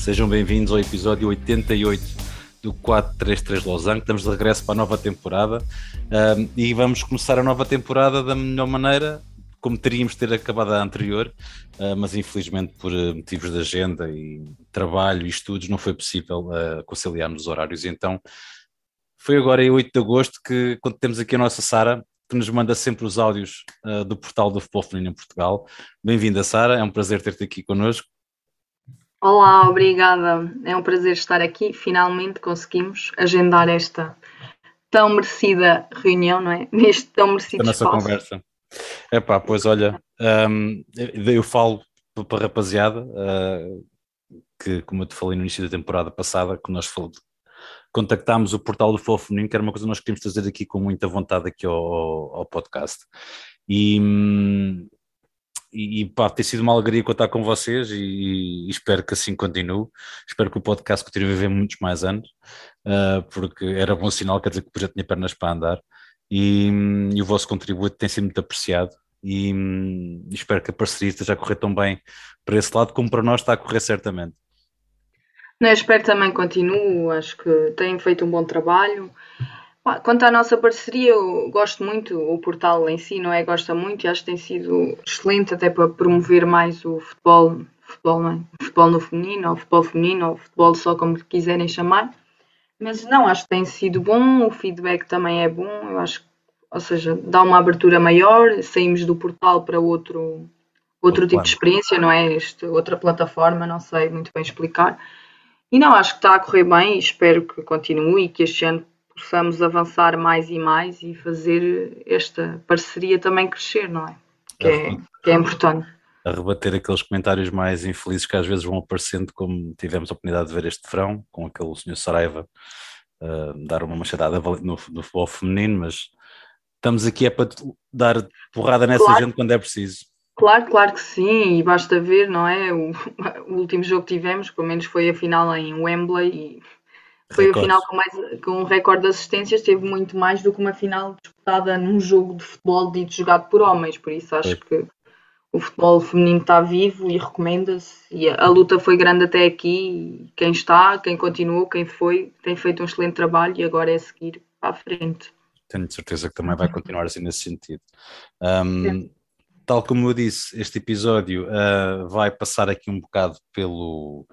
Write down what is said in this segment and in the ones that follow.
Sejam bem-vindos ao episódio 88 do 433 Losango. Estamos de regresso para a nova temporada um, e vamos começar a nova temporada da melhor maneira, como teríamos de ter acabado a anterior, uh, mas infelizmente por uh, motivos de agenda e trabalho e estudos não foi possível uh, conciliarmos os horários. Então foi agora em 8 de agosto que, quando temos aqui a nossa Sara, que nos manda sempre os áudios uh, do portal do Futebol Feminino em Portugal. Bem-vinda, Sara, é um prazer ter-te aqui connosco. Olá, obrigada. É um prazer estar aqui. Finalmente conseguimos agendar esta tão merecida reunião, não é? Neste tão merecido a nossa espaço. conversa. É pá, pois olha, um, eu falo para a rapaziada uh, que, como eu te falei no início da temporada passada, que nós falamos, contactámos o portal do Futebol Feminino, que era uma coisa que nós queríamos trazer aqui com muita vontade aqui ao, ao podcast. E, hum, e, pá, tem sido uma alegria contar com vocês e, e, espero que assim continue. Espero que o podcast continue a viver muitos mais anos, uh, porque era bom sinal, quer dizer que o projeto tinha pernas para andar e, e o vosso contributo tem sido muito apreciado e, e espero que a parceria esteja a correr tão bem para esse lado como para nós está a correr certamente. Não, espero também continue, acho que têm feito um bom trabalho. Quanto à nossa parceria, eu gosto muito, o portal em si, não é? Gosta muito e acho que tem sido excelente até para promover mais o futebol, futebol, não é? futebol no feminino, ou futebol feminino, ou futebol só como quiserem chamar. Mas não, acho que tem sido bom, o feedback também é bom, eu acho ou seja, dá uma abertura maior, saímos do portal para outro, outro tipo de experiência, não é? Este, outra plataforma, não sei muito bem explicar. E não, acho que está a correr bem e espero que continue e que este ano possamos avançar mais e mais e fazer esta parceria também crescer, não é? Que é, que é importante. A rebater aqueles comentários mais infelizes que às vezes vão aparecendo, como tivemos a oportunidade de ver este verão, com aquele senhor Saraiva uh, dar uma machadada no, no futebol feminino, mas estamos aqui é para dar porrada nessa claro. gente quando é preciso. Claro, claro que sim, e basta ver, não é? O, o último jogo que tivemos, pelo menos foi a final em Wembley e foi a final com, mais, com um recorde de assistências, teve muito mais do que uma final disputada num jogo de futebol dito jogado por homens, por isso acho que o futebol feminino está vivo e recomenda-se. E a, a, luta foi grande até aqui quem está, quem continuou, quem foi, tem feito um excelente trabalho e agora é seguir para a frente. Tenho certeza que também vai continuar assim nesse sentido. Um, tal como eu disse, este episódio uh, vai passar aqui um bocado pelo,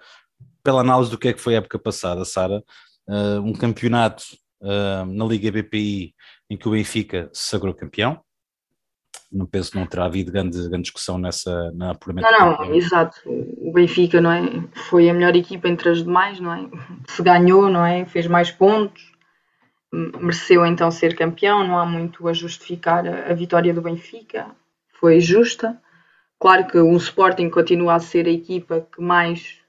pela análise do que é que foi a época passada, Sara uh, um campeonato uh, na Liga BPI em que o Benfica se sagrou campeão. Não penso que não terá havido grande, grande discussão nessa na apuramento. Não, não, exato. O Benfica não é, foi a melhor equipa entre as demais, não é? Se ganhou, não é? Fez mais pontos, mereceu então ser campeão. Não há muito a justificar a, a vitória do Benfica, foi justa. Claro que o Sporting continua a ser a equipa que mais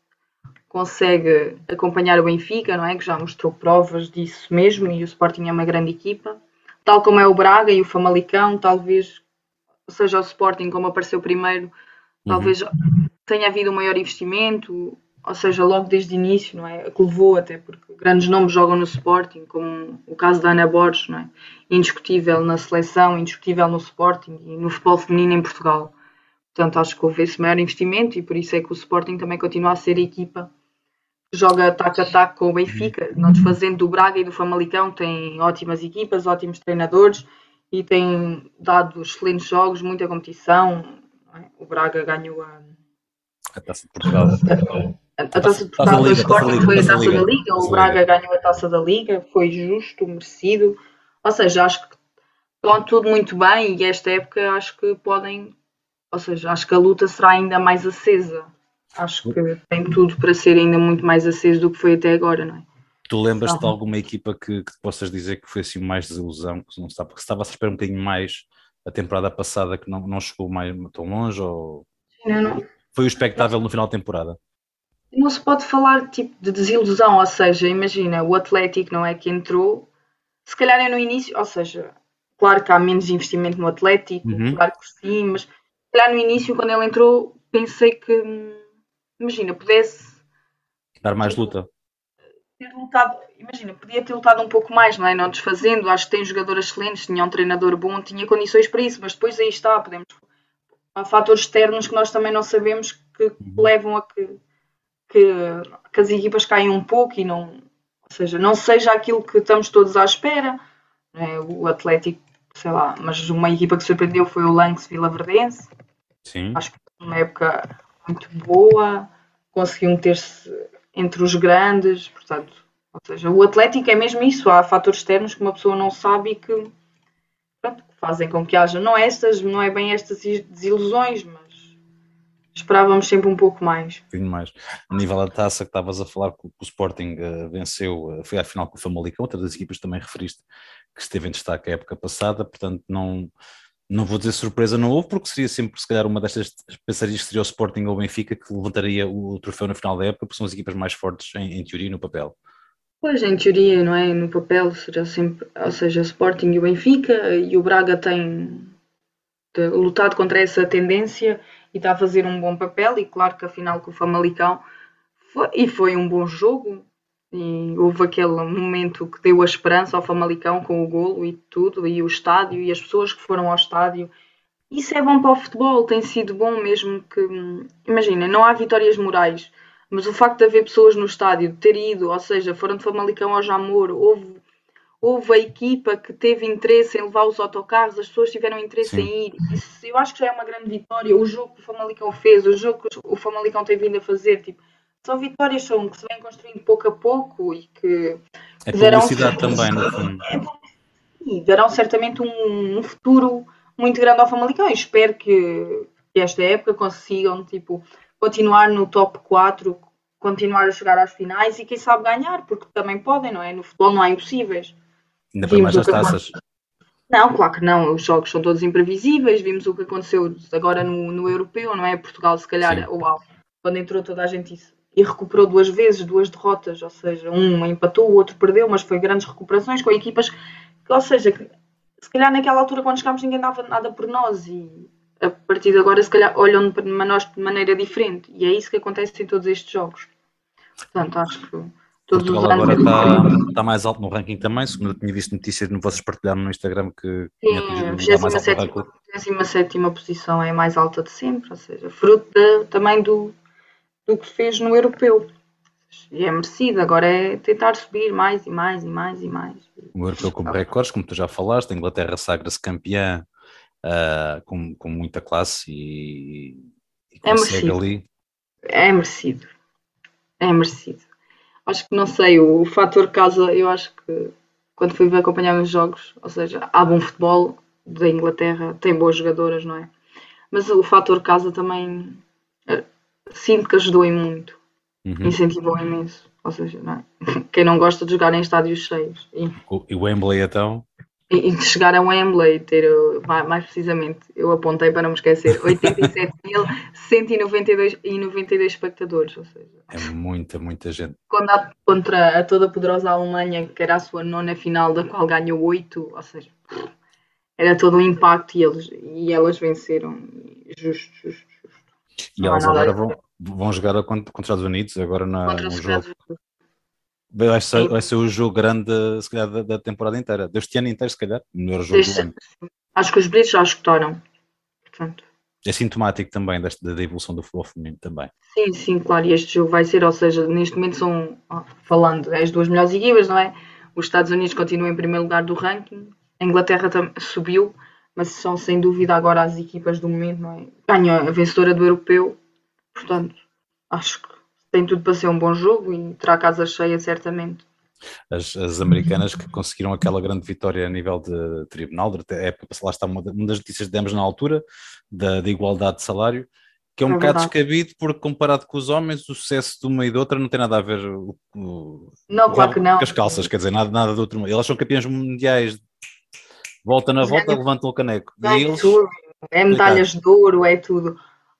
consegue acompanhar o Benfica, não é? Que já mostrou provas disso mesmo e o Sporting é uma grande equipa. Tal como é o Braga e o Famalicão, talvez seja o Sporting como apareceu primeiro, uhum. talvez tenha havido um maior investimento, ou seja, logo desde o início, não é? Que levou até porque grandes nomes jogam no Sporting, como o caso da Ana Borges, não é? Indiscutível na seleção, indiscutível no Sporting e no futebol feminino em Portugal. Portanto, acho que houve esse maior investimento e por isso é que o Sporting também continua a ser a equipa joga ataque a ataque com o Benfica, não desfazendo do Braga e do Famalicão, tem ótimas equipas, ótimos treinadores e tem dado excelentes jogos, muita competição. É? O Braga ganhou a, a Taça de Portugal. A, a Taça de Portugal do Sporting foi a Taça da Liga, o Braga ganhou a Taça da Liga, foi justo, merecido. Ou seja, acho que estão tudo muito bem e esta época acho que podem, ou seja, acho que a luta será ainda mais acesa acho que tem tudo para ser ainda muito mais aceso do que foi até agora, não é? Tu lembras-te de alguma equipa que, que possas dizer que foi assim mais desilusão, que não está, porque estava a esperar um bocadinho mais a temporada passada que não, não chegou mais tão longe ou não, não. foi o expectável no final da temporada? Não se pode falar tipo de desilusão, ou seja, imagina, o Atlético não é que entrou, se calhar é no início, ou seja, claro que há menos investimento no Atlético, uhum. claro que sim, mas se calhar no início, quando ele entrou, pensei que hum, imagina, pudesse dar mais luta. Ter lutado, imagina, podia ter lutado um pouco mais, não é? Não desfazendo, acho que tem jogadores excelentes, tinha um treinador bom, tinha condições para isso, mas depois aí está, podemos. Há fatores externos que nós também não sabemos que uhum. levam a que que, que as equipas caem um pouco e não, ou seja, não seja aquilo que estamos todos à espera. É? O Atlético, sei lá, mas uma equipa que surpreendeu foi o Lance Vila Verdense. Sim. Acho que foi uma época muito boa, conseguiu meter-se entre os grandes, portanto, ou seja, o Atlético é mesmo isso, há fatores externos que uma pessoa não sabe e que, pronto, fazem com que haja, não estas, não é bem estas desilusões, mas esperávamos sempre um pouco mais. Um mais. A nível da taça que estavas a falar que o Sporting uh, venceu, uh, foi à final com o Famalicão, outra das equipas também referiste que esteve em destaque a época passada, portanto não, não vou dizer surpresa não houve, porque seria sempre se calhar uma destas, pensarias que seria o Sporting ou o Benfica que levantaria o troféu no final da época, porque são as equipas mais fortes em, em teoria no papel. Pois, em teoria, não é? No papel seria sempre, ou seja, Sporting e o Benfica, e o Braga tem lutado contra essa tendência e está a fazer um bom papel. E claro que a final com o Famalicão foi, e foi um bom jogo. E houve aquele momento que deu a esperança ao Famalicão com o golo e tudo, e o estádio e as pessoas que foram ao estádio. Isso é bom para o futebol, tem sido bom mesmo que. Imagina, não há vitórias morais, mas o facto de haver pessoas no estádio, de ter ido, ou seja, foram de Famalicão ao Jamor, houve houve a equipa que teve interesse em levar os autocarros, as pessoas tiveram interesse Sim. em ir. Isso, eu acho que já é uma grande vitória. O jogo que o Famalicão fez, o jogo que o Famalicão tem vindo a fazer, tipo, são vitórias são, que se vêm construindo pouco a pouco e que é darão também, no fundo. E darão certamente um, um, futuro muito grande ao Famalicão. E espero que, que esta época consigam tipo, continuar no top 4, continuar a chegar às finais e quem sabe ganhar, porque também podem, não é? No futebol não há impossíveis. Ainda para mais as taças. Não, claro que não. Os jogos são todos imprevisíveis. Vimos o que aconteceu agora no, no europeu, não é? Portugal, se calhar, uau, quando entrou toda a gente isso, e recuperou duas vezes, duas derrotas, ou seja, um empatou, o outro perdeu, mas foi grandes recuperações com equipas ou seja, se calhar naquela altura quando chegámos ninguém dava nada por nós e a partir de agora se calhar olham para nós de maneira diferente. E é isso que acontece em todos estes jogos. Portanto, acho que Todos Portugal agora está, está mais alto no ranking também, segundo eu tinha visto notícias que vocês partilharam no Instagram que Sim, a 27 posição é a mais alta de sempre, ou seja, fruto de, também do, do que fez no europeu. E é merecido, agora é tentar subir mais e mais e mais e mais. O europeu como recordes, como tu já falaste, a Inglaterra sagra-se campeã uh, com, com muita classe e, e é merecido. ali. É merecido. É merecido acho que não sei, o, o fator casa, eu acho que quando fui ver acompanhar os jogos, ou seja, há bom futebol da Inglaterra, tem boas jogadoras, não é? Mas o fator casa também sinto que ajudou em muito, uhum. incentivou imenso. Ou seja, não é? quem não gosta de jogar em estádios cheios. E, e o Wembley então? e, de chegar a Wembley, ter, mais precisamente, eu apontei para não me esquecer, 87.192 espectadores, ou seja... É muita, muita gente. Contra, contra a toda poderosa Alemanha, que era a sua nona final, da qual ganhou oito, ou seja, era todo um impacto e, eles, e elas venceram, justo, justo, justo. E elas agora vão, vão jogar contra, contra os Estados Unidos, agora na, no jogo... Vai ser, vai ser o jogo grande, se calhar, da, da, temporada inteira, deste ano inteiro, se calhar, o melhor jogo do ano. Acho que os bilhetes já escutaram. Portanto. É sintomático também desta, da evolução do futebol feminino também. Sim, sim, claro, e este jogo vai ser, ou seja, neste momento são, falando, as duas melhores equipas, não é? Os Estados Unidos continuam em primeiro lugar do ranking, a Inglaterra subiu, mas são sem dúvida agora as equipas do momento, não é? Ganhou a vencedora do europeu, portanto, acho que tem tudo para ser um bom jogo e terá casa cheia, certamente. As, as, americanas que conseguiram aquela grande vitória a nível de tribunal, de, é, lá está uma, uma, das notícias que demos na altura, da, da igualdade de salário, que é um é bocado descabido, porque comparado com os homens, o sucesso de uma e de outra não tem nada a ver o, o, não, claro que não. com as calças, quer dizer, nada, nada de outro. Elas são campeãs mundiais, volta na volta, levantam o caneco. É, eles, tudo. é medalhas de ouro, é tudo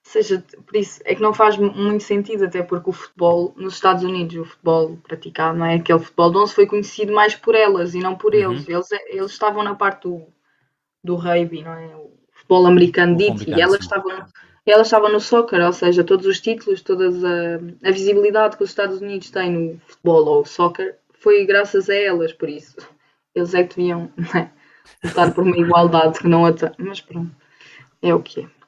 seja, por isso é que não faz muito sentido, até porque o futebol nos Estados Unidos, o futebol praticado, não é? Aquele futebol de 11 foi conhecido mais por elas e não por uhum. eles. eles. Eles estavam na parte do, do rugby, não é? O futebol americano dito, e elas estavam, elas estavam no soccer, ou seja, todos os títulos, toda a, a visibilidade que os Estados Unidos têm no futebol ou soccer foi graças a elas, por isso. Eles é que deviam é? lutar por uma igualdade que não a Mas pronto, é o que é.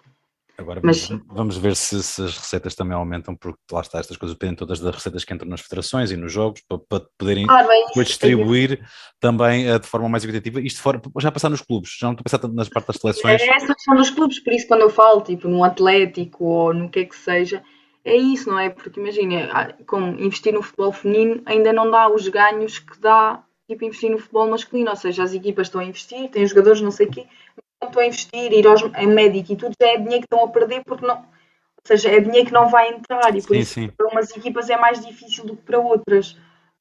Agora Mas, vamos ver se, se, as receitas também aumentam, porque lá está, estas coisas dependem todas das receitas que entram nas federações e nos jogos, para, para poderem ah, depois distribuir é também uh, de forma mais equitativa. Isto já passar nos clubes, já não estou a pensar tanto nas partes das seleções. É essa questão dos clubes, por isso quando eu falo, tipo, no Atlético ou no que é que seja, é isso, não é? Porque imagina, ah, como investir no futebol feminino ainda não dá os ganhos que dá tipo investir no futebol masculino, ou seja, as equipas estão a investir, têm jogadores não sei o quê, estão a investir, ir aos, em médico e tudo, já é dinheiro que estão a perder porque não. Ou seja, é dinheiro que não vai entrar e por sim, isso sim. para umas equipas é mais difícil do que para outras.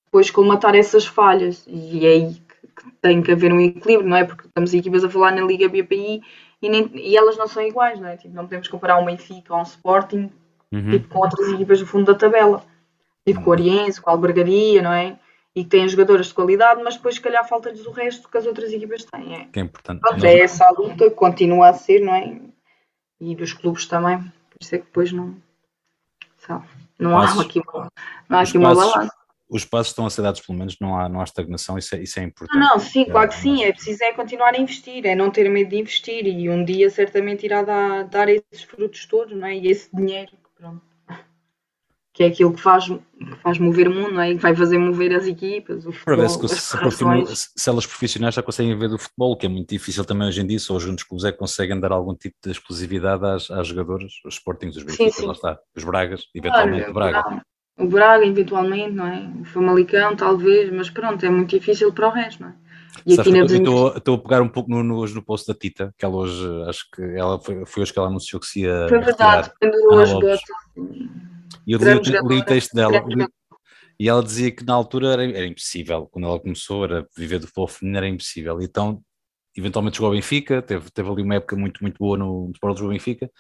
Depois colmatar essas falhas. E é aí que, que tem que haver um equilíbrio, não é? Porque estamos equipas a falar na Liga BPI e, nem, e elas não são iguais, não é? Tipo, não podemos comparar um Benfica ou um Sporting uhum. tipo, com outras equipas do fundo da tabela. Tipo com o Oriense, com a Albergaria, não é? E que têm jogadoras de qualidade, mas depois se calhar falta-lhes o resto que as outras equipas têm. É, que é importante. Pronto, é essa a luta, continua a ser, não é? E dos clubes também, por isso é que depois não. Sabe, não há aqui uma, não há aqui uma balança. Os passos estão a ser dados, pelo menos não há, não há estagnação, isso é, isso é importante. Não, não sim, claro que sim, é preciso é continuar a investir, é não ter medo de investir e um dia certamente irá dar, dar esses frutos todos, não é? E esse dinheiro, pronto que é aquilo que faz, que faz mover o mundo, não é? E que vai fazer mover as equipas, o futebol, se, se, se, elas profissionais já conseguem ver do futebol, que é muito difícil também hoje em dia, só os juntos clubes é que conseguem dar algum tipo de exclusividade às, às jogadoras, os Sportings, os Benfica, lá está, os Bragas, eventualmente claro, o Braga. O Braga, eventualmente, não é? O Famalicão, talvez, mas pronto, é muito difícil para o resto, não é? E aqui estou, estou a pegar um pouco no, no, hoje no post da Tita, que ela hoje, acho que ela foi, foi hoje que ela anunciou que se ia. Foi verdade, pendurou as botas. E eu li, li o texto dela. E ela dizia que na altura era, era, impossível, quando ela começou, era viver do futebol feminino era impossível. Então, eventualmente jogou ao Benfica, teve, teve ali uma época muito, muito boa no, Sport do Benfica.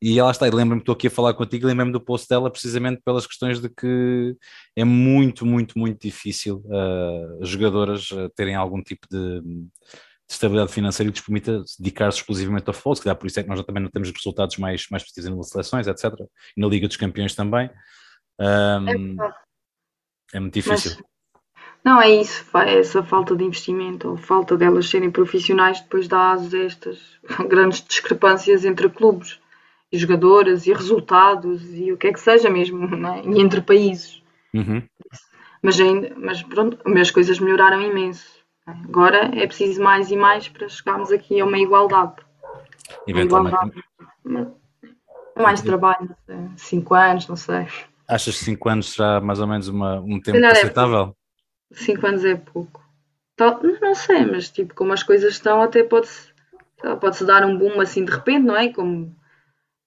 E ela está, e lembro-me, estou aqui a falar contigo, lembro-me do post dela precisamente pelas questões de que é muito, muito, muito difícil uh, jogadoras uh, terem algum tipo de, de estabilidade financeira e que lhes permita dedicar-se exclusivamente ao futebol. Se calhar por isso é que nós também não temos resultados mais, mais positivos nas seleções, etc. E na Liga dos Campeões também. Um, é, é, muito difícil. Mas, não, é isso, essa falta de investimento ou falta delas serem profissionais depois dá a estas grandes discrepâncias entre clubes e jogadoras e resultados e o que é que seja mesmo, é? e entre países. Uhum. Mas, ainda, mas pronto, as coisas melhoraram imenso. Agora é preciso mais e mais para chegarmos aqui a uma igualdade. Eventualmente. Uma igualdade, mais trabalho, cinco anos, não sei. Achas que cinco anos será mais ou menos uma, um tempo é aceitável? É cinco anos é pouco. Tal, não sei, mas tipo, como as coisas estão, até pode-se pode dar um boom assim de repente, não é? Como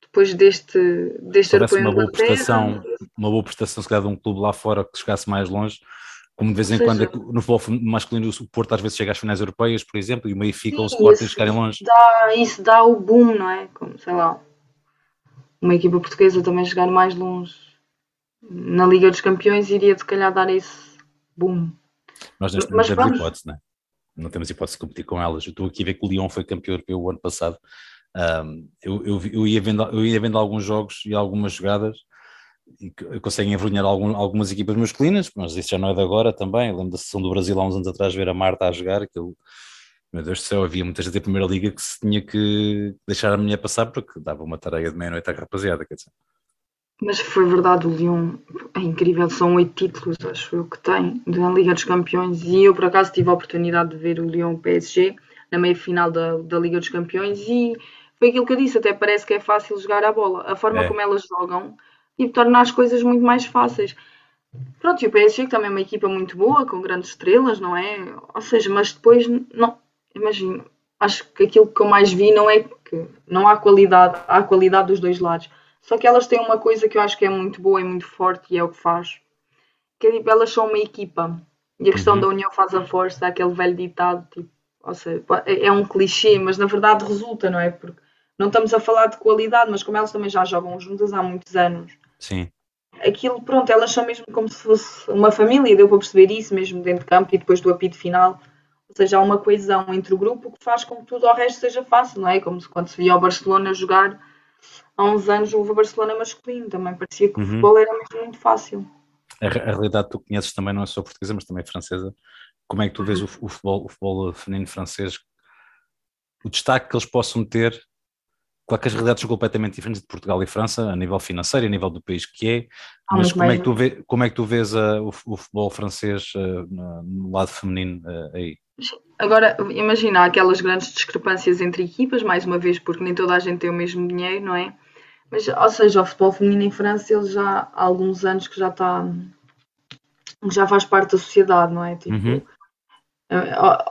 depois deste, deste europeu uma boa prestação, uma boa prestação, se calhar, de um clube lá fora que chegasse mais longe, como de vez em quando no futebol masculino o Porto às vezes chega às finais europeias, por exemplo, e o Benfica ou o Sporting chegarem longe. Dá, isso dá o boom, não é? Como, sei lá, uma equipa portuguesa também chegar mais longe na Liga dos Campeões iria se calhar dar esse boom. Nós neste momento temos hipótese, não é? Não temos hipótese de competir com elas. Eu estou aqui a ver que o Lyon foi campeão europeu o ano passado. Um, eu, eu, eu, ia vendo, eu ia vendo alguns jogos e algumas jogadas e conseguem envergonhar algum, algumas equipas masculinas, mas isso já não é de agora também. Eu lembro da sessão do Brasil há uns anos atrás ver a Marta a jogar, aquilo, meu Deus do céu, havia muita gente da primeira liga que se tinha que deixar a mulher passar porque dava uma tarefa de meia-noite à rapaziada, quer dizer. Mas foi verdade, o Lyon é incrível, são oito títulos, acho eu, que tem na Liga dos Campeões. E eu, por acaso, tive a oportunidade de ver o Lyon PSG na meia final da, da Liga dos Campeões. E foi aquilo que eu disse, até parece que é fácil jogar a bola. A forma é. como elas jogam e torna as coisas muito mais fáceis. Pronto, e o PSG que também é uma equipa muito boa, com grandes estrelas, não é? Ou seja, mas depois, não, imagino, acho que aquilo que eu mais vi não é que não há qualidade, há qualidade dos dois lados. Só que elas têm uma coisa que eu acho que é muito boa e muito forte e é o que faz. Que é tipo, elas são uma equipa. E a questão uhum. da união faz a força, aquele velho ditado, tipo, ou seja, é, é um clichê, mas na verdade resulta, não é? Porque não estamos a falar de qualidade, mas como elas também já jogam juntas há muitos anos. Sim. Aquilo, pronto, elas são mesmo como se fosse uma família, deu para perceber isso mesmo dentro de campo e depois do apito final. Ou seja, há uma coesão entre o grupo que faz com que tudo o resto seja fácil, não é? Como se, quando se via o Barcelona jogar há uns anos, houve o Barcelona masculino, também parecia que uhum. o futebol era mesmo muito fácil. A, a, realidade que tu conheces também não é só portuguesa, mas também francesa. Como é que tu vês uhum. o, o, futebol, o futebol feminino francês? O destaque que eles possam ter Claro que as realidades são completamente diferentes de Portugal e França, a nível financeiro, a nível do país que é, mas como é que, tu vê, como é que tu vês uh, o, o, futebol francês uh, no lado feminino uh, aí? Agora, imagina aquelas grandes discrepâncias entre equipas, mais uma vez, porque nem toda a gente tem o mesmo dinheiro, não é? Mas, ou seja, o futebol feminino em França, ele já há alguns anos que já está. já faz parte da sociedade, não é? Tipo, uhum.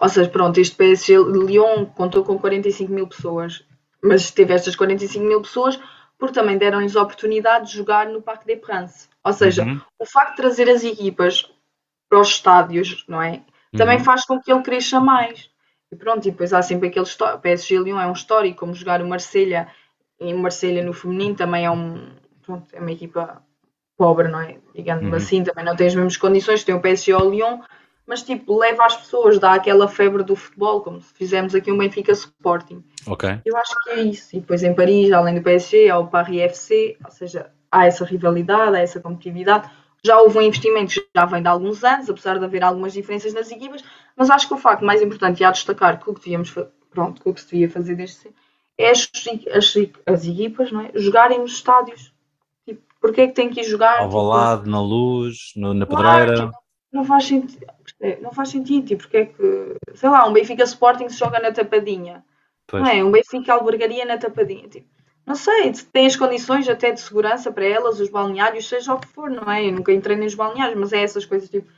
Ou seja, pronto, este PSG Lyon contou com 45 mil pessoas mas teve estas 45 mil pessoas porque também deram-lhes a oportunidade de jogar no Parque des Princes. Ou seja, uhum. o facto de trazer as equipas para os estádios, não é? Também uhum. faz com que ele cresça mais. E pronto, e depois há sempre aquele histórico. PSG Lyon é um histórico, como jogar o Marselha e o Marselha no feminino também é um pronto, é uma equipa pobre, não é? Digamos uhum. assim, também não tem as mesmas condições, tem o PSG ou o Lyon, mas tipo, leva as pessoas, dá aquela febre do futebol, como se fizermos aqui um Benfica Sporting. Ok. Eu acho que é isso. E depois em Paris, além do PSG, há o Paris FC, ou seja, há essa rivalidade, há essa competitividade. Já houve um investimento que já vem de alguns anos, apesar de haver algumas diferenças nas equipas, mas acho que o facto mais importante e a destacar que o que devíamos pronto, que o que se devia fazer desde é as, as, as equipas não é? jogarem nos estádios. Tipo, porque é que tem que ir jogar? Ao tipo, na luz, no, na pedreira. Tipo, não faz sentido. É, não faz sentido, porque é que, sei lá, um Benfica Sporting se joga na tapadinha, pois. não é? Um Benfica albergaria na tapadinha, tipo, não sei, tem as condições até de segurança para elas, os balneários, seja o que for, não é? Eu nunca entrei nos balneários, mas é essas coisas, tipo,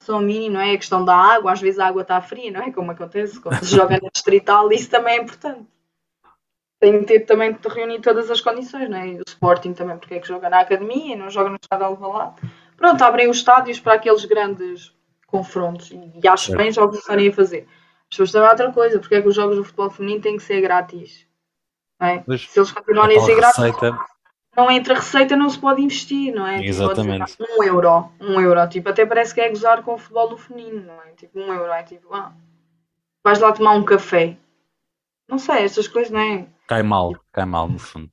são mínimo, não é? A questão da água, às vezes a água está fria, não é? Como acontece quando se joga na distrital, isso também é importante. Tem que ter também de reunir todas as condições, não é? O Sporting também, porque é que joga na academia e não joga no estado de Alvalade. Pronto, abrem os estádios para aqueles grandes confrontos e acho bem já o começarem a fazer. As pessoas também outra coisa, porque é que os jogos do futebol feminino têm que ser grátis? É? Se eles continuarem a ser grátis, receita... não entra receita, não se pode investir, não é? Tipo, Exatamente. Tipo, um euro, um euro, tipo, até parece que é gozar com o futebol do feminino, não é? Tipo, um euro, é tipo, ah, vais lá tomar um café. Não sei, estas coisas, não é? Cai mal, cai mal no fundo.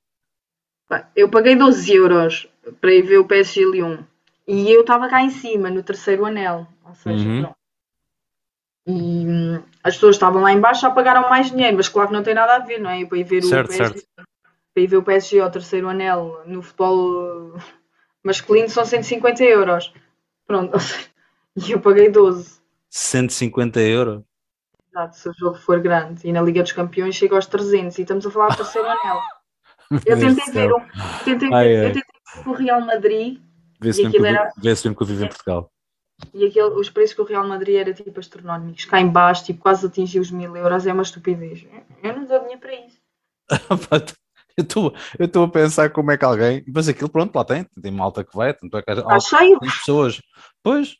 Eu paguei 12 euros para ir ver o PSG Lyon e eu estava cá em cima, no terceiro anel. Ou seja, uhum. E hum, as pessoas estavam lá embaixo já pagaram mais dinheiro, mas claro que não tem nada a ver, não é? para ir ver certo, o PSG, certo. para ir ver o PSG ao terceiro anel no futebol masculino são 150 euros. Pronto, e eu paguei 12. 150 euros? Exato, se o jogo for grande. E na Liga dos Campeões chega aos 300 e estamos a falar do terceiro anel. Eu tentei ver, um, tentei, ai, eu tentei ver o Real Madrid Vê-se mesmo, era... vê mesmo que eu vivo em Portugal. E aquele, os preços que o Real Madrid era tipo astronómicos, cá em baixo, tipo, quase atingiu os mil euros, é uma estupidez. Eu não dou dinheiro para isso. eu estou a pensar como é que alguém. Mas aquilo, pronto, lá tem, tem malta que vai, tanto é que há cheio. pessoas. Pois,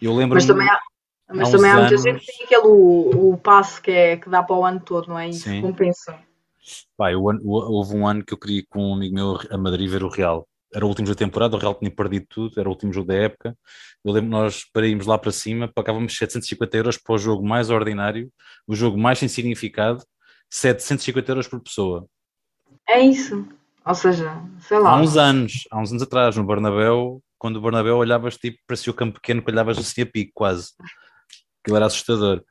eu lembro Mas também há, mas há também há muita gente que tem aquele o, o passe que, é, que dá para o ano todo, não é? Isso Sim. compensa. Pai, houve um ano que eu queria ir com um amigo meu a Madrid ver o Real era o último jogo da temporada, o Real tinha perdido tudo, era o último jogo da época. Eu lembro nós, para irmos lá para cima, pagávamos 750 euros para o jogo mais ordinário, o jogo mais sem significado, 750 euros por pessoa. É isso. Ou seja, sei lá. Há uns anos, há uns anos atrás, no Bernabéu, quando o Bernabéu olhavas tipo, parecia o campo pequeno que olhavas assim a pico quase. Aquilo era assustador.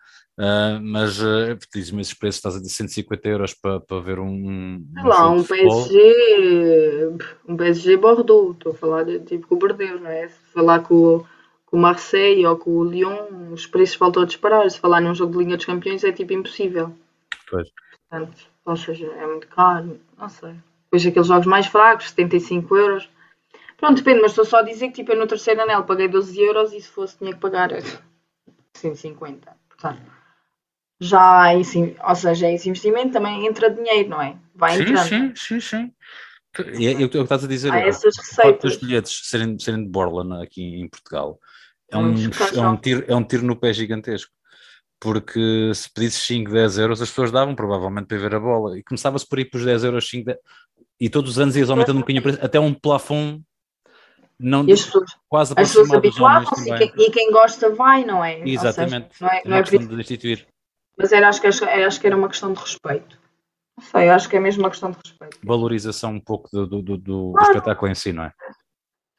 Uh, mas uh, diz-me esses preços, estás a dizer 150 euros para, para ver um. Sei lá, um PSG, um PSG Bordeaux, estou a falar de tipo com o Bordeaux, não é? Se falar com, com o Marseille ou com o Lyon, os preços voltam a disparar. Se falar num jogo de Liga dos Campeões é tipo impossível. Pois. Portanto, ou seja, é muito caro, não sei. Depois aqueles jogos mais fracos, 75 euros. Pronto, depende, mas estou só a dizer que tipo, eu no terceiro anel paguei 12 euros e se fosse tinha que pagar 150. Portanto já esse, ou seja, esse investimento também entra dinheiro, não é? Vai sim, entrando. Sim, sim, sim. E é, é o que estás a dizer. Há essas receitas. Os bilhetes serem, serem de borla aqui em Portugal é um, é, um tiro, é um tiro no pé gigantesco. Porque se pedisses 5, 10 euros, as pessoas davam provavelmente para ver a bola. E começava-se por ir para os 10 euros, 5, 10, e todos os anos ias aumentando um bocadinho até um plafond não e as pessoas, quase as pessoas habituavam-se e, quem, e quem gosta vai, não é? Exatamente. Seja, não é, não é, é questão de instituir. Mas era, acho, que, acho que era uma questão de respeito. Não sei, acho que é mesmo uma questão de respeito. Valorização um pouco do, do, do, do claro. espetáculo em si, não é?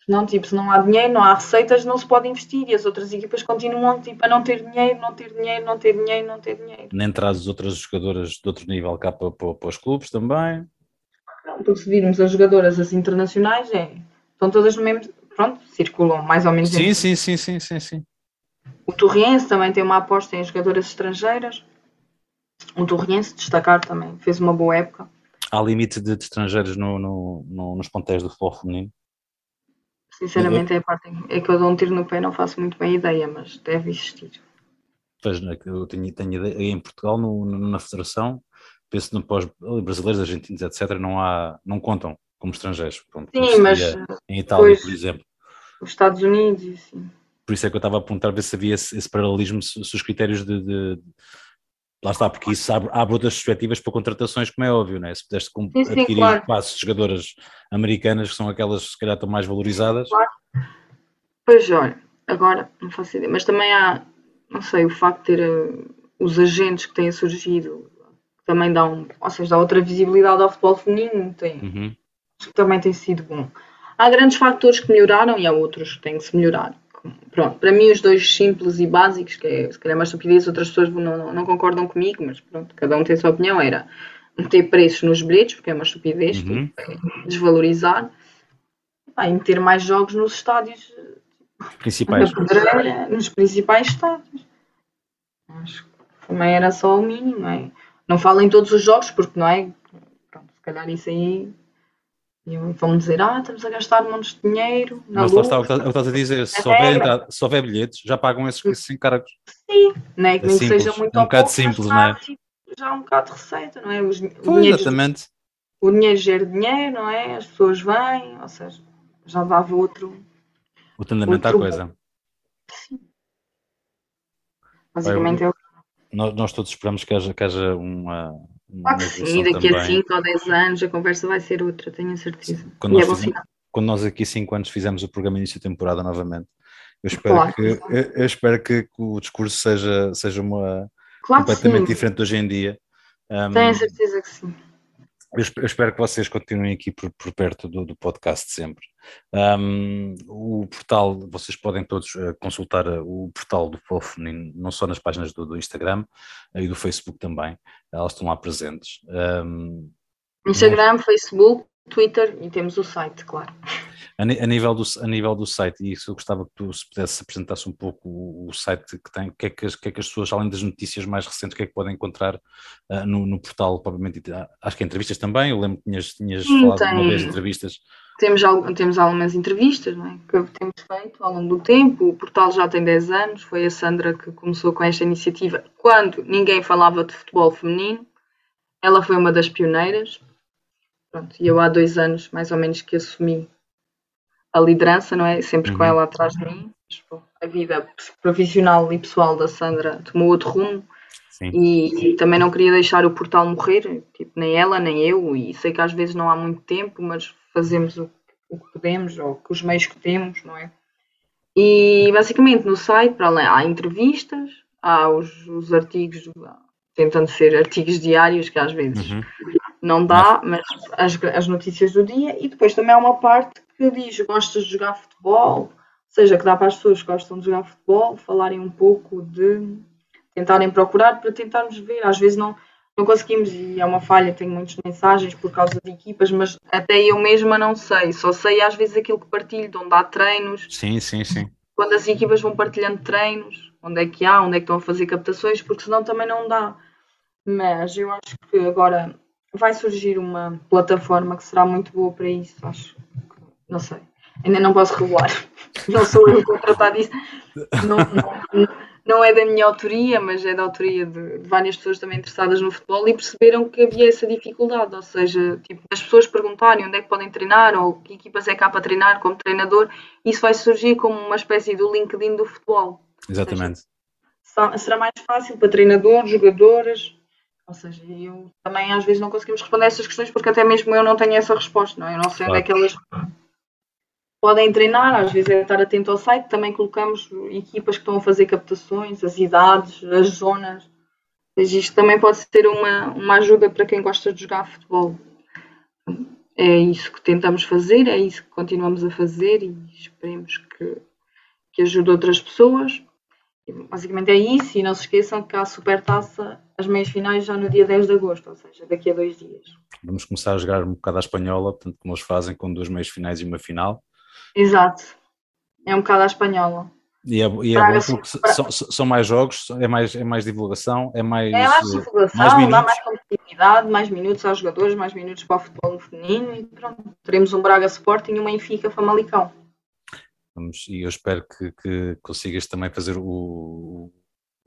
Não, tipo, se não há dinheiro, não há receitas, não se pode investir e as outras equipas continuam tipo, a não ter dinheiro, não ter dinheiro, não ter dinheiro, não ter dinheiro. Nem trazes outras jogadoras de outro nível cá para, para, para os clubes também. porque se virmos as jogadoras, as internacionais, é, estão todas no mesmo, pronto, circulam mais ou menos. Sim, sim, sim, sim, sim, sim. O Torriense também tem uma aposta em jogadoras estrangeiras. O Torriense, destacar também, fez uma boa época. Há limite de, de estrangeiros no, no, no, nos pontéis do futebol feminino? Sinceramente, é a parte é que eu dou um tiro no pé, não faço muito bem ideia, mas deve existir. Pois, né, eu tenho, tenho ideia, em Portugal, no, na Federação, penso no pós brasileiros, argentinos, etc., não, há, não contam como estrangeiros. Pronto, Sim, mas em Itália, por exemplo. Os Estados Unidos, sim. Por isso é que eu estava a perguntar ver se havia esse, esse paralelismo, se, se, os critérios de, de, Lá está, porque isso abre, abre outras perspectivas para contratações, como é óbvio, né? se pudeste adquirir claro. passos de jogadoras americanas, que são aquelas que se calhar estão mais valorizadas. Claro. Pois olha, agora não faço ideia, mas também há, não sei, o facto de ter uh, os agentes que têm surgido também dão, ou seja, dá outra visibilidade ao futebol feminino, tem, uhum. também tem sido bom. Há grandes fatores que melhoraram e há outros que têm que se melhorar. Pronto, para mim os dois simples e básicos, que é se calhar mais estupidez, outras pessoas não, não, não, concordam comigo, mas pronto, cada um tem a sua opinião, era meter preços nos bilhetes, porque é uma estupidez, uhum. é desvalorizar, ah, e meter mais jogos nos estádios principais. Pedreira, nos principais estádios. Acho que também era só o mínimo, é? Não falo em todos os jogos, porque não é? Pronto, se calhar isso aí e vão dizer, ah, estamos a gastar montes de dinheiro. Na Mas lá está o que estás a dizer, se houver, entrada, se houver bilhetes, já pagam esses 5 cargos. Sim, não é que nem simples, seja muito é um bocado simples, não é? Já é um bocado de receita, não é? Os, pois, exatamente. O dinheiro gera dinheiro, não é? As pessoas vêm, ou seja, já dava outro. Outro andamento à coisa. Sim. Basicamente é o que. Nós, nós todos esperamos que haja, que haja uma Claro que sim, daqui também. a 5 ou 10 anos a conversa vai ser outra, tenho certeza. Quando, nós, é fizemos, quando nós aqui 5 anos fizemos o programa início de temporada novamente, eu espero, claro. que, eu, eu, espero que o discurso seja, seja uma claro completamente diferente hoje em dia. Um, tenho certeza que sim eu espero que vocês continuem aqui por, por perto do, do, podcast sempre. Um, o portal, vocês podem todos uh, consultar uh, o portal do Fofo, não só nas páginas do, do Instagram uh, e do Facebook também, elas estão lá presentes. Um, Instagram, Facebook, Twitter e temos o site, claro. A, nível do, a nível do site, e isso eu gostava que tu se pudesse apresentasse um pouco o, o site que tem, o que, é que, que, é que as pessoas, além das notícias mais recentes, o que é que podem encontrar uh, no, no, portal, provavelmente, ah, acho que entrevistas também, eu lembro que tinhas, tinhas Sim, falado tem, uma vez entrevistas. Temos, temos algumas entrevistas não é? que temos feito ao longo do tempo, o portal já tem 10 anos, foi a Sandra que começou com esta iniciativa quando ninguém falava de futebol feminino, ela foi uma das pioneiras, Pronto, e eu há dois anos, mais ou menos, que assumi a liderança, não é? Sempre uhum. com ela atrás de mim. A vida profissional e pessoal da Sandra tomou outro rumo. E, e, também não queria deixar o portal morrer, tipo, nem ela, nem eu. E sei que às vezes não há muito tempo, mas fazemos o, o que podemos, ou com os meios que temos, não é? E basicamente no site, para além, há entrevistas, há os, os artigos, tentando ser artigos diários, que às vezes uhum não dá, mas as, as notícias do dia, e depois também há uma parte que diz gostas de jogar futebol, ou seja, que dá para as pessoas que gostam de jogar futebol falarem um pouco de tentarem procurar para tentarmos ver. Às vezes não, não conseguimos, e é uma falha, tenho muitas mensagens por causa de equipas, mas até eu mesma não sei, só sei às vezes aquilo que partilho, de onde há treinos. Sim, sim, sim. Quando as equipas vão partilhando treinos, onde é que há, onde é que estão a fazer captações, porque senão também não dá. Mas eu acho que agora vai surgir uma plataforma que será muito boa para isso, acho. Não sei. Ainda não posso revelar. Não sou eu que tratar disso. Não, não, não, é da minha autoria, mas é da autoria de, de, várias pessoas também interessadas no futebol e perceberam que havia essa dificuldade. Ou seja, tipo, as pessoas perguntarem onde é que podem treinar ou que equipas é cá para treinar como treinador, isso vai surgir como uma espécie do LinkedIn do futebol. Exatamente. Seja, será mais fácil para treinadores, jogadoras, ou seja, eu também às vezes não conseguimos responder essas questões porque até mesmo eu não tenho essa resposta, não é? Eu não sei claro. onde é que elas podem treinar, às vezes é estar atento ao site, também colocamos equipas que estão a fazer captações, as idades, as zonas. Mas isto também pode ser uma, uma ajuda para quem gosta de jogar futebol. É isso que tentamos fazer, é isso que continuamos a fazer e esperemos que, que ajude outras pessoas. Basicamente é isso, e não se esqueçam que há a supertaça as meias finais já no dia 10 de agosto, ou seja, daqui a dois dias. Vamos começar a jogar um bocado à espanhola, tanto como eles fazem com duas meias finais e uma final. Exato. É um bocado à espanhola. E é, e é bom porque são, são, mais jogos, é mais, é mais divulgação, é mais. É mais divulgação, mais dá mais competitividade, mais minutos aos jogadores, mais minutos para o futebol feminino e pronto. Teremos um Braga Sporting e uma Benfica Famalicão. Vamos, e eu espero que, que consigas também fazer o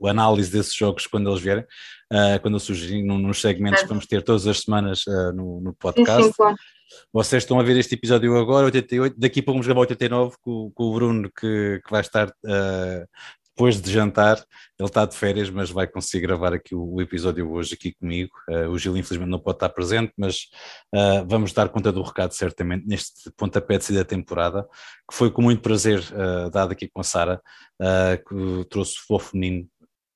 análise desses jogos quando eles vierem, uh, quando surgirem nos segmentos que vamos ter todas as semanas uh, no, no, podcast. Sim, sim, claro. Vocês estão a ver este episódio agora, 88, daqui para vamos gravar 89 com, com o Bruno que, que vai estar uh, depois de jantar, ele está de férias, mas vai conseguir gravar aqui o, o episódio hoje aqui comigo. Uh, o Gil infelizmente não pode estar presente, mas uh, vamos dar conta do recado certamente neste pontapé de saída da temporada, que foi com muito prazer uh, dado aqui com a Sara, que trouxe o futebol feminino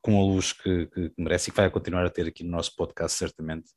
com a luz que, que, merece e que vai continuar a ter aqui no nosso podcast, certamente.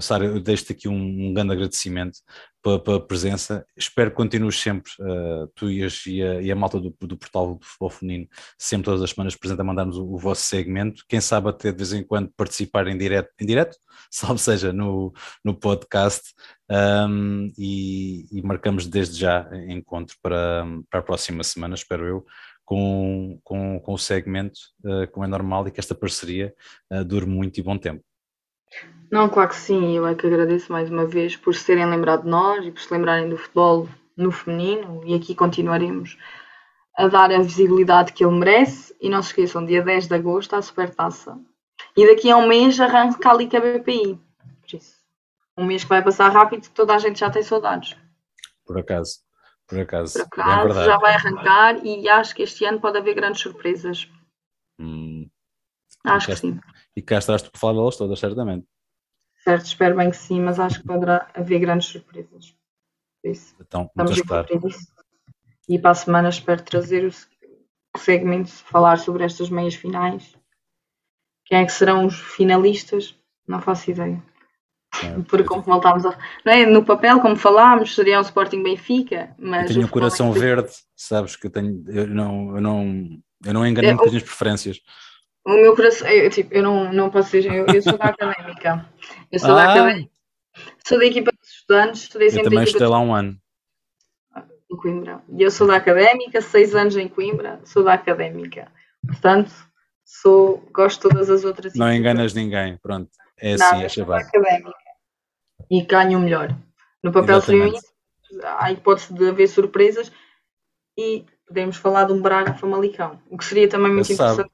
Sara, eu deixo-te aqui um, um, grande agradecimento pela, pela, presença. Espero que continues sempre, uh, tu e, as, e, a, e, a, malta do, do portal do Futebol Feminino, sempre todas as semanas presente a mandar-nos o, o, vosso segmento. Quem sabe até de vez em quando participar em direto, em direto salvo seja no, no podcast. Um, e, e marcamos desde já encontro para, para a próxima semana, espero eu, com, com, com o segmento, uh, como é normal, e que esta parceria uh, dure muito e bom tempo. Não, claro que sim, eu é que agradeço mais uma vez por se terem lembrado de nós e por se lembrarem do futebol no feminino e aqui continuaremos a dar a visibilidade que ele merece. E não se esqueçam, dia 10 de agosto a Supertaça. E daqui a um mês arranca a BPI por isso, um mês que vai passar rápido que toda a gente já tem saudades. Por acaso por acaso, Por acaso é já vai arrancar e acho que este ano pode haver grandes surpresas. Hum. Acho que sim. E cá estás para falar delas todas, certamente. Certo, espero bem que sim, mas acho que poderá haver grandes surpresas. Isso. Então, Estamos a E para a semana espero trazer o segmento, falar sobre estas meias finais. Quem é que serão os finalistas? Não faço ideia. É, Porque como voltámos a, não é? no papel, como falámos, seria um Sporting Benfica, mas. Eu tenho o coração é verde, sabes que eu tenho, eu não, eu não, eu não engano é, com as minhas preferências. O meu coração, eu, tipo, eu não, não posso ser, eu, eu sou da académica. Eu sou ah. da académica. Sou da equipa dos estudantes, estudei sempre. Eu também estudei lá um ano. Em Coimbra. E eu sou da académica, seis anos em Coimbra, sou da académica. Portanto, sou, gosto de todas as outras. Não enganas ninguém, pronto. É assim, é chamado. académica e ganham melhor. No papel seria isso, há hipótese de haver surpresas e podemos falar de um Braga Famalicão, o que seria também muito interessante.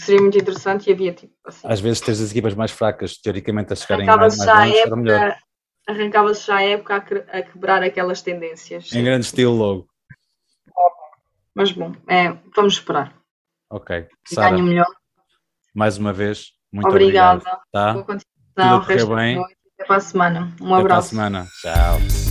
Seria muito interessante e havia tipo assim. Às vezes tens as equipas mais fracas, teoricamente, a chegarem mais, mais longe, era melhor. Arrancava-se já a época a, a, quebrar aquelas tendências. Em grande estilo logo. Mas bom, é, vamos esperar. Ok. Sara, melhor. Mais uma vez, muito Obrigada. obrigado. Tá? Boa continuação, Tudo bem. Até para a semana. Um abraço. Até para a semana. Tchau.